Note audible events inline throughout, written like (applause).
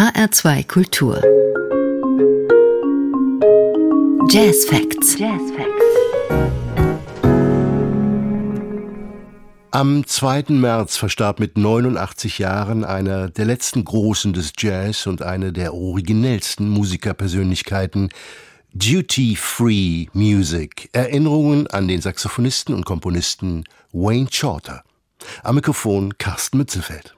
HR2 Kultur. Jazz Facts. Jazz Facts. Am 2. März verstarb mit 89 Jahren einer der letzten Großen des Jazz und eine der originellsten Musikerpersönlichkeiten, Duty Free Music. Erinnerungen an den Saxophonisten und Komponisten Wayne Shorter. Am Mikrofon Carsten Mützelfeld.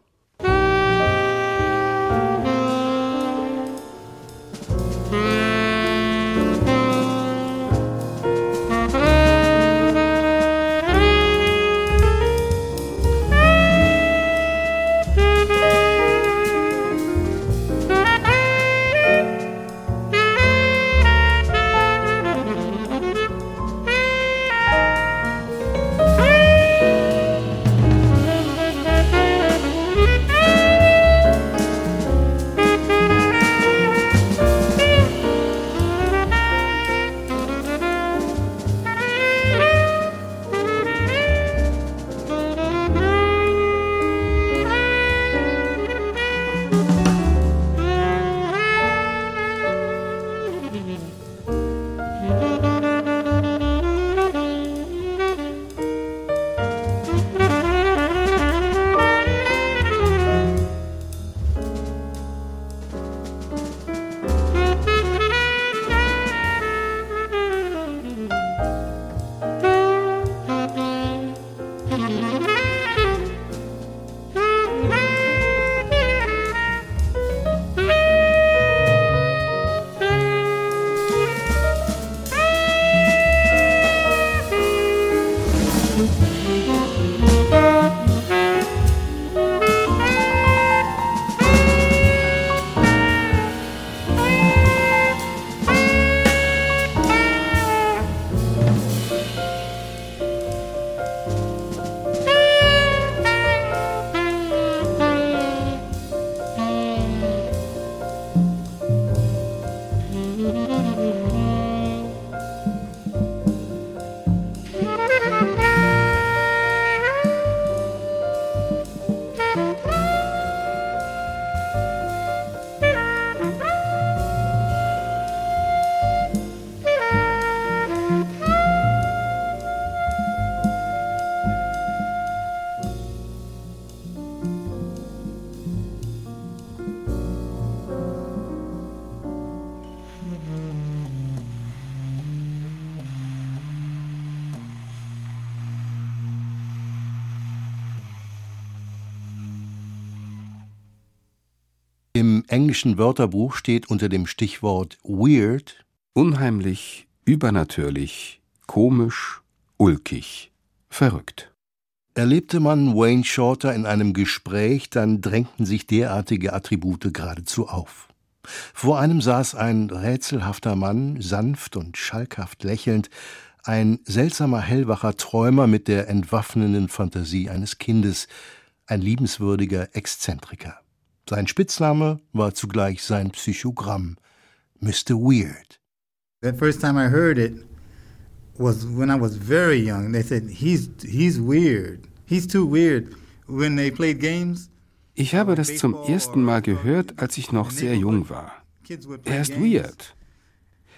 Englischen Wörterbuch steht unter dem Stichwort weird unheimlich, übernatürlich, komisch, ulkig, verrückt. Erlebte man Wayne Shorter in einem Gespräch, dann drängten sich derartige Attribute geradezu auf. Vor einem saß ein rätselhafter Mann, sanft und schalkhaft lächelnd, ein seltsamer hellwacher Träumer mit der entwaffnenden Fantasie eines Kindes, ein liebenswürdiger Exzentriker. Sein Spitzname war zugleich sein Psychogramm, Mr. Weird. The first time I heard it was when I was very young. They said he's he's weird. He's too weird. When they played games. Ich habe das zum ersten Mal gehört, als ich noch sehr jung war. Er ist weird.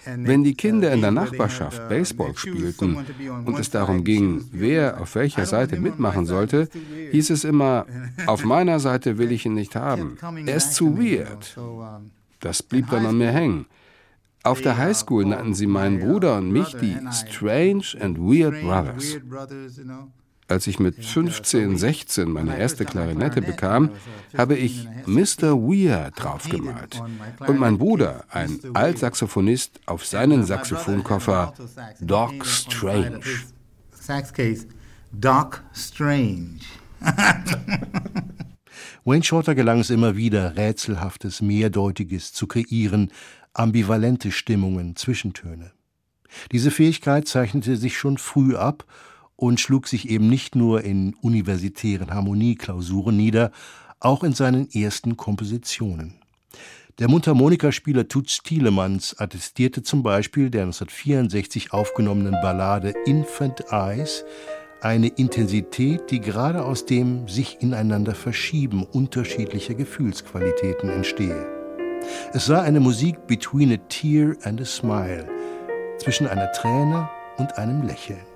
Wenn die Kinder in der Nachbarschaft Baseball spielten und es darum ging, wer auf welcher Seite mitmachen sollte, hieß es immer, auf meiner Seite will ich ihn nicht haben. Er ist zu weird. Das blieb dann an mir hängen. Auf der Highschool nannten sie meinen Bruder und mich die Strange and Weird Brothers. Als ich mit 15, 16 meine erste Klarinette bekam, habe ich Mr. Weir draufgemalt. Und mein Bruder, ein Altsaxophonist, auf seinen Saxophonkoffer Doc Strange. Doc (laughs) Strange. Wayne Shorter gelang es immer wieder, rätselhaftes, mehrdeutiges zu kreieren, ambivalente Stimmungen, Zwischentöne. Diese Fähigkeit zeichnete sich schon früh ab und schlug sich eben nicht nur in universitären Harmonieklausuren nieder, auch in seinen ersten Kompositionen. Der Mundharmonikaspieler Toots Thielemans attestierte zum Beispiel der 1964 aufgenommenen Ballade Infant Eyes eine Intensität, die gerade aus dem sich ineinander verschieben unterschiedlicher Gefühlsqualitäten entstehe. Es sei eine Musik between a tear and a smile, zwischen einer Träne und einem Lächeln.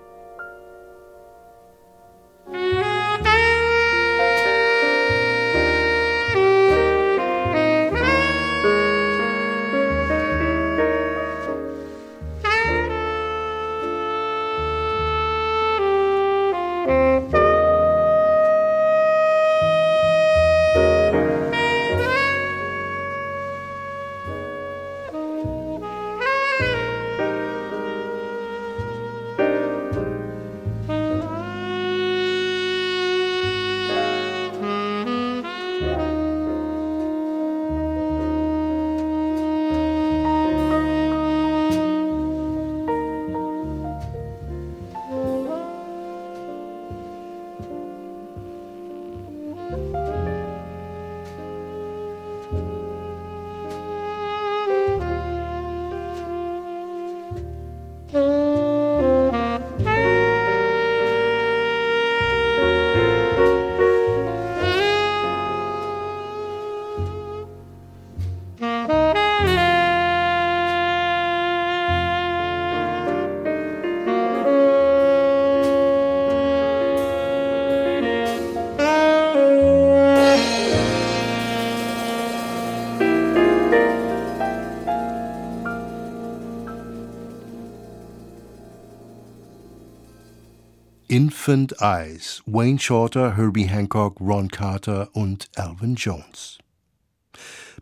Infant Eyes, Wayne Shorter, Herbie Hancock, Ron Carter und Alvin Jones.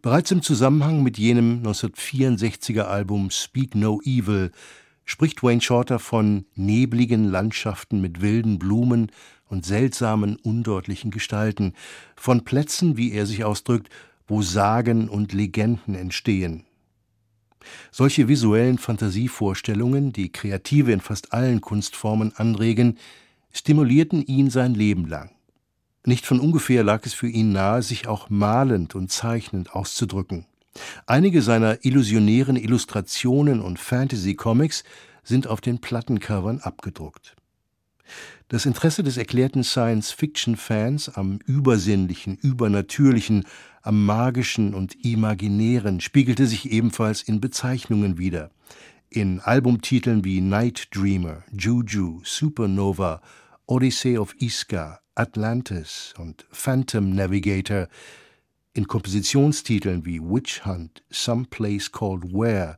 Bereits im Zusammenhang mit jenem 1964er Album Speak No Evil spricht Wayne Shorter von nebligen Landschaften mit wilden Blumen und seltsamen, undeutlichen Gestalten, von Plätzen, wie er sich ausdrückt, wo Sagen und Legenden entstehen. Solche visuellen Fantasievorstellungen, die Kreative in fast allen Kunstformen anregen, stimulierten ihn sein Leben lang. Nicht von ungefähr lag es für ihn nahe, sich auch malend und zeichnend auszudrücken. Einige seiner illusionären Illustrationen und Fantasy-Comics sind auf den Plattencovern abgedruckt. Das Interesse des erklärten Science-Fiction-Fans am Übersinnlichen, Übernatürlichen, am Magischen und Imaginären spiegelte sich ebenfalls in Bezeichnungen wider. In Albumtiteln wie Night Dreamer, Juju, Supernova Odyssey of Iska, Atlantis und Phantom Navigator, in Kompositionstiteln wie Witch Hunt, Some Place Called Where,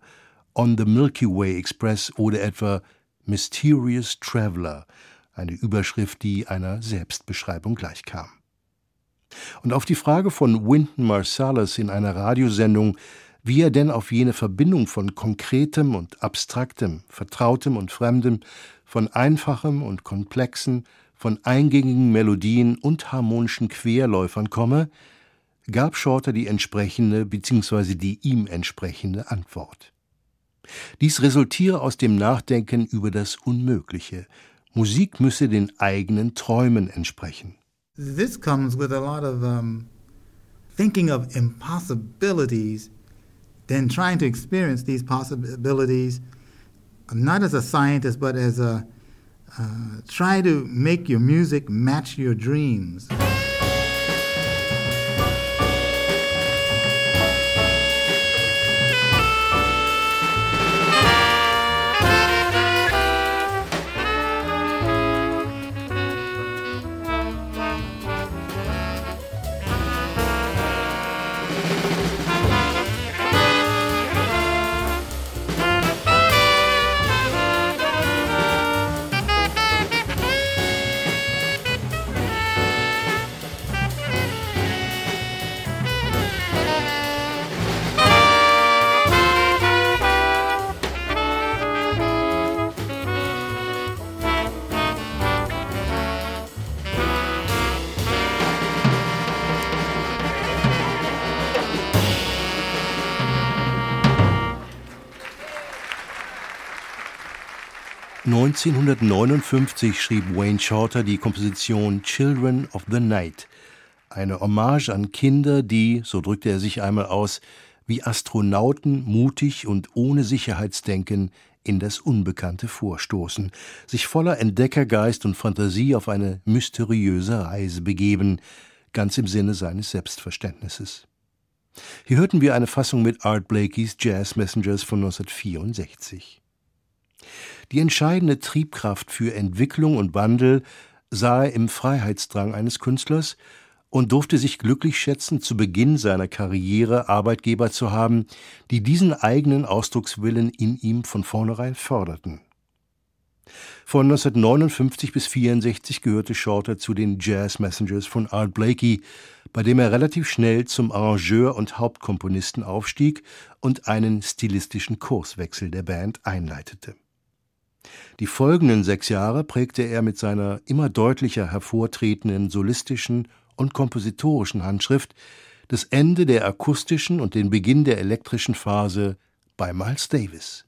On the Milky Way Express oder etwa Mysterious Traveler, eine Überschrift, die einer Selbstbeschreibung gleichkam. Und auf die Frage von Wynton Marsalis in einer Radiosendung, wie er denn auf jene Verbindung von Konkretem und Abstraktem, Vertrautem und Fremdem von einfachem und komplexen, von eingängigen Melodien und harmonischen Querläufern komme, gab Shorter die entsprechende bzw. die ihm entsprechende Antwort. Dies resultiere aus dem Nachdenken über das Unmögliche. Musik müsse den eigenen Träumen entsprechen. This comes with a lot of um, thinking of impossibilities, then trying to experience these possibilities not as a scientist, but as a uh, try to make your music match your dreams. 1959 schrieb Wayne Shorter die Komposition Children of the Night, eine Hommage an Kinder, die, so drückte er sich einmal aus, wie Astronauten mutig und ohne Sicherheitsdenken in das Unbekannte vorstoßen, sich voller Entdeckergeist und Fantasie auf eine mysteriöse Reise begeben, ganz im Sinne seines Selbstverständnisses. Hier hörten wir eine Fassung mit Art Blakey's Jazz Messengers von 1964. Die entscheidende Triebkraft für Entwicklung und Wandel sah er im Freiheitsdrang eines Künstlers und durfte sich glücklich schätzen, zu Beginn seiner Karriere Arbeitgeber zu haben, die diesen eigenen Ausdruckswillen in ihm von vornherein förderten. Von 1959 bis 1964 gehörte Shorter zu den Jazz Messengers von Art Blakey, bei dem er relativ schnell zum Arrangeur und Hauptkomponisten aufstieg und einen stilistischen Kurswechsel der Band einleitete. Die folgenden sechs Jahre prägte er mit seiner immer deutlicher hervortretenden solistischen und kompositorischen Handschrift das Ende der akustischen und den Beginn der elektrischen Phase bei Miles Davis.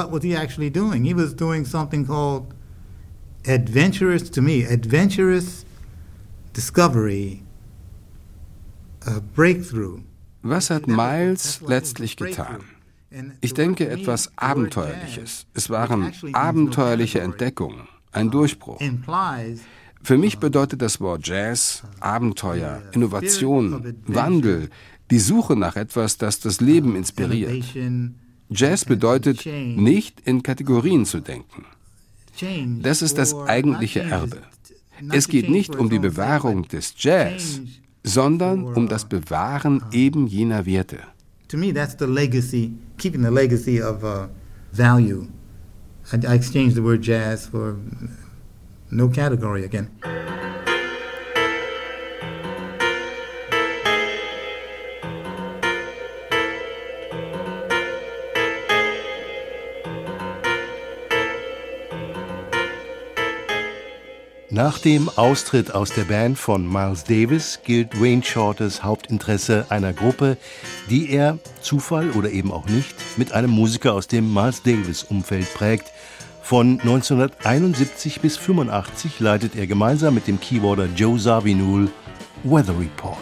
What was he actually doing? He was doing something called adventurous, to me, adventurous discovery, a breakthrough. Was hat Miles letztlich getan? Ich denke etwas Abenteuerliches. Es waren abenteuerliche Entdeckungen, ein Durchbruch. Für mich bedeutet das Wort Jazz Abenteuer, Innovation, Wandel, die Suche nach etwas, das das Leben inspiriert. Jazz bedeutet, nicht in Kategorien zu denken. Das ist das eigentliche Erbe. Es geht nicht um die Bewahrung des Jazz, sondern um das Bewahren eben jener Werte. To me, that's the legacy, keeping legacy of uh, value. I, I exchanged jazz for no category again. Nach dem Austritt aus der Band von Miles Davis gilt Wayne Shorters Hauptinteresse einer Gruppe, die er, Zufall oder eben auch nicht, mit einem Musiker aus dem Miles Davis-Umfeld prägt. Von 1971 bis 1985 leitet er gemeinsam mit dem Keyboarder Joe Zawinul Weather Report.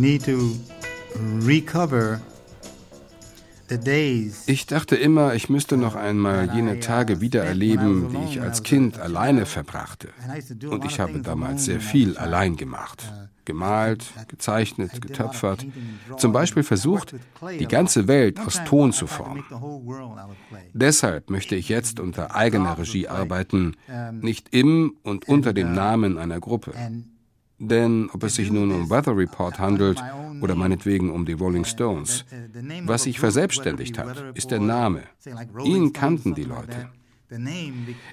Need to recover ich dachte immer, ich müsste noch einmal jene Tage wiedererleben, die ich als Kind alleine verbrachte. Und ich habe damals sehr viel allein gemacht. Gemalt, gezeichnet, getöpfert. Zum Beispiel versucht, die ganze Welt aus Ton zu formen. Deshalb möchte ich jetzt unter eigener Regie arbeiten, nicht im und unter dem Namen einer Gruppe. Denn ob es sich nun um Weather Report handelt oder meinetwegen um die Rolling Stones, was sich verselbstständigt hat, ist der Name. Ihn kannten die Leute.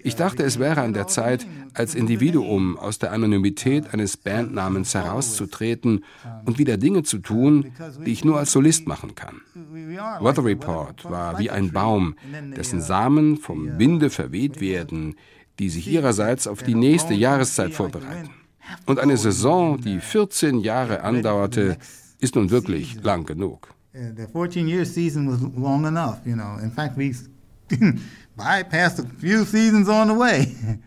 Ich dachte, es wäre an der Zeit, als Individuum aus der Anonymität eines Bandnamens herauszutreten und wieder Dinge zu tun, die ich nur als Solist machen kann. Weather Report war wie ein Baum, dessen Samen vom Winde verweht werden, die sich ihrerseits auf die nächste Jahreszeit vorbereiten. Und eine Saison, die 14 Jahre andauerte, ist nun wirklich lang genug. The 14-year season was long enough, you know. In fact, we (laughs) bypassed a few seasons on the way. (laughs)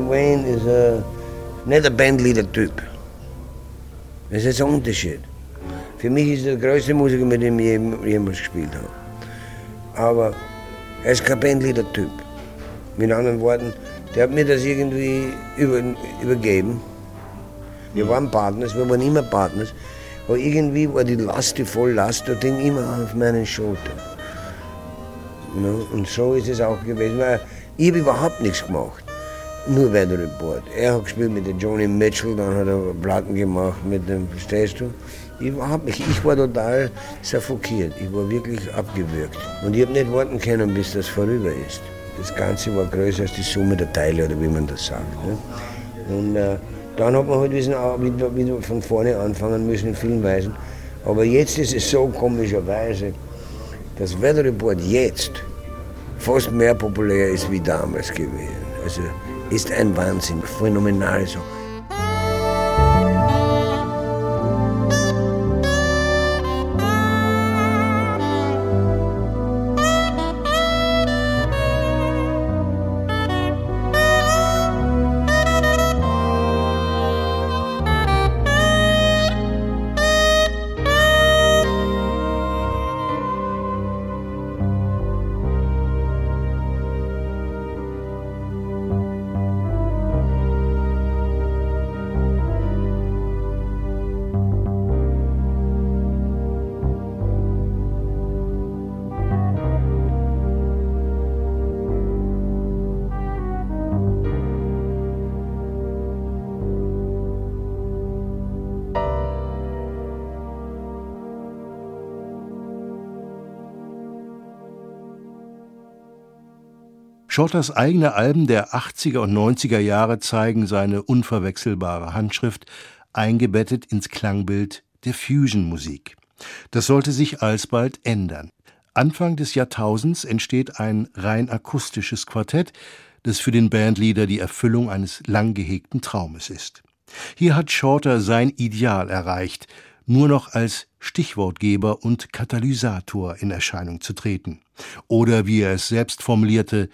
nicht ein Bandleader-Typ. Das ist ein Unterschied. Für mich ist er der größte Musiker, mit dem ich jemals gespielt habe. Aber er ist kein Bandleader-Typ. Mit anderen Worten, der hat mir das irgendwie über, übergeben. Wir waren Partners, wir waren immer Partners. Aber irgendwie war die Last, die Volllast, das Ding immer auf meinen Schultern. Und so ist es auch gewesen. Ich habe überhaupt nichts gemacht. Nur Weather Report. Er hat gespielt mit dem Johnny Mitchell, dann hat er Platten gemacht mit dem, verstehst du? Ich, nicht. ich war total suffokiert. Ich war wirklich abgewürgt. Und ich habe nicht warten können, bis das vorüber ist. Das Ganze war größer als die Summe der Teile, oder wie man das sagt. Ne? Und äh, dann hat man halt wieder, wieder von vorne anfangen müssen in vielen Weisen. Aber jetzt ist es so komischerweise, dass Weather Report jetzt fast mehr populär ist wie damals gewesen. Also ist ein Wahnsinn, phänomenal so. Shorters eigene Alben der 80er und 90er Jahre zeigen seine unverwechselbare Handschrift, eingebettet ins Klangbild der Fusion-Musik. Das sollte sich alsbald ändern. Anfang des Jahrtausends entsteht ein rein akustisches Quartett, das für den Bandleader die Erfüllung eines lang gehegten Traumes ist. Hier hat Shorter sein Ideal erreicht, nur noch als Stichwortgeber und Katalysator in Erscheinung zu treten. Oder wie er es selbst formulierte,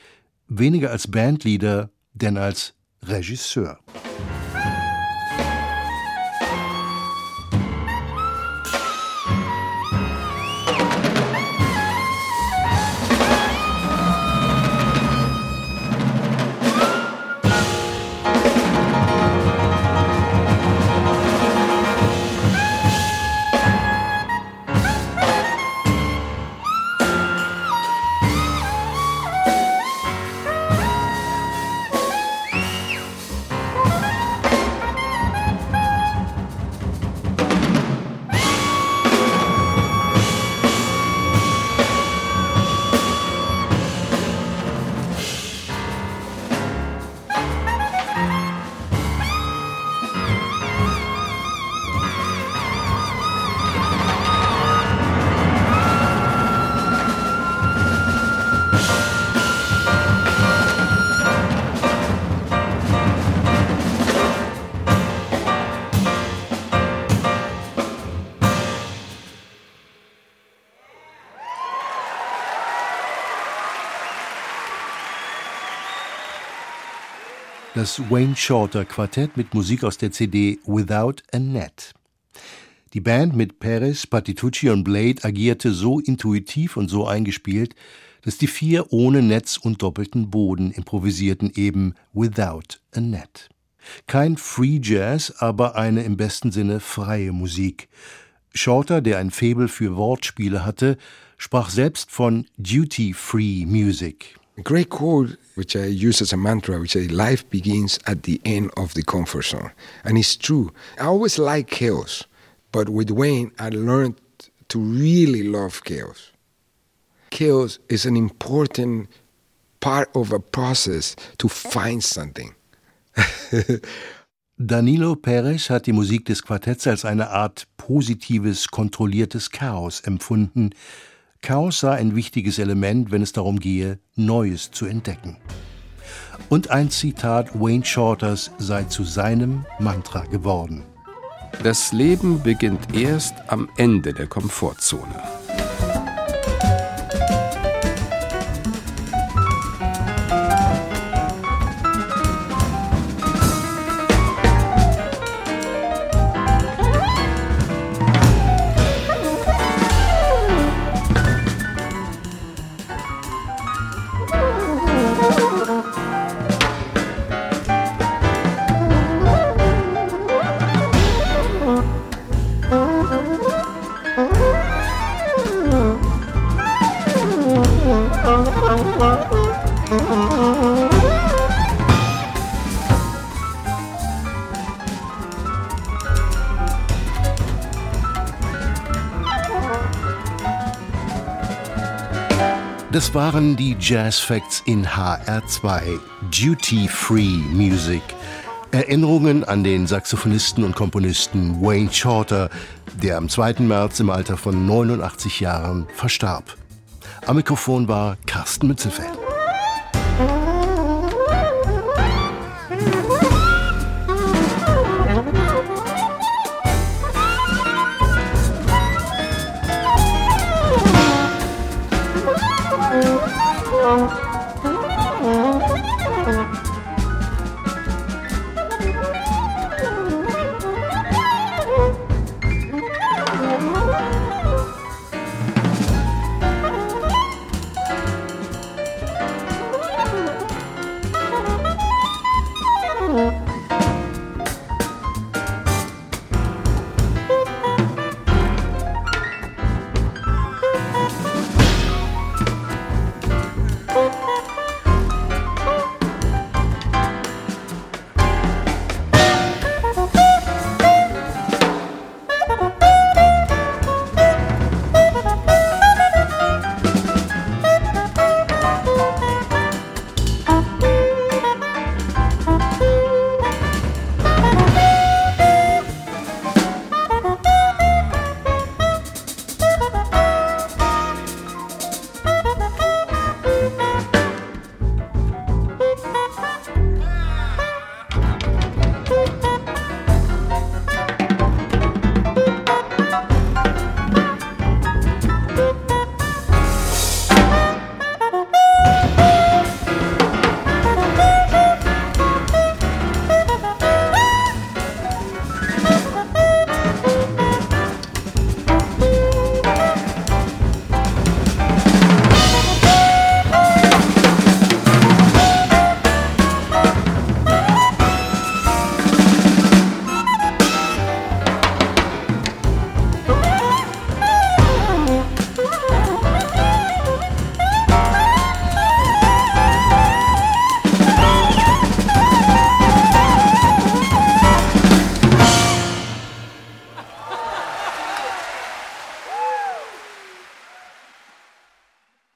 weniger als Bandleader denn als Regisseur. Das Wayne Shorter Quartett mit Musik aus der CD Without a Net. Die Band mit Perez, Patitucci und Blade agierte so intuitiv und so eingespielt, dass die vier ohne Netz und doppelten Boden improvisierten eben Without a Net. Kein Free Jazz, aber eine im besten Sinne freie Musik. Shorter, der ein Faible für Wortspiele hatte, sprach selbst von Duty-Free Music. Great quote, which I use as a mantra, which is life begins at the end of the comfort zone. And it's true. I always like chaos, but with Wayne, I learned to really love chaos. Chaos is an important part of a process to find something. (laughs) Danilo Perez hat die Musik des Quartetts als eine Art positives, kontrolliertes Chaos empfunden, Chaos sei ein wichtiges Element, wenn es darum gehe, Neues zu entdecken. Und ein Zitat Wayne Shorters sei zu seinem Mantra geworden. Das Leben beginnt erst am Ende der Komfortzone. Das waren die Jazz Facts in HR2 Duty Free Music. Erinnerungen an den Saxophonisten und Komponisten Wayne Shorter, der am 2. März im Alter von 89 Jahren verstarb. Am Mikrofon war Carsten Mützelfeld.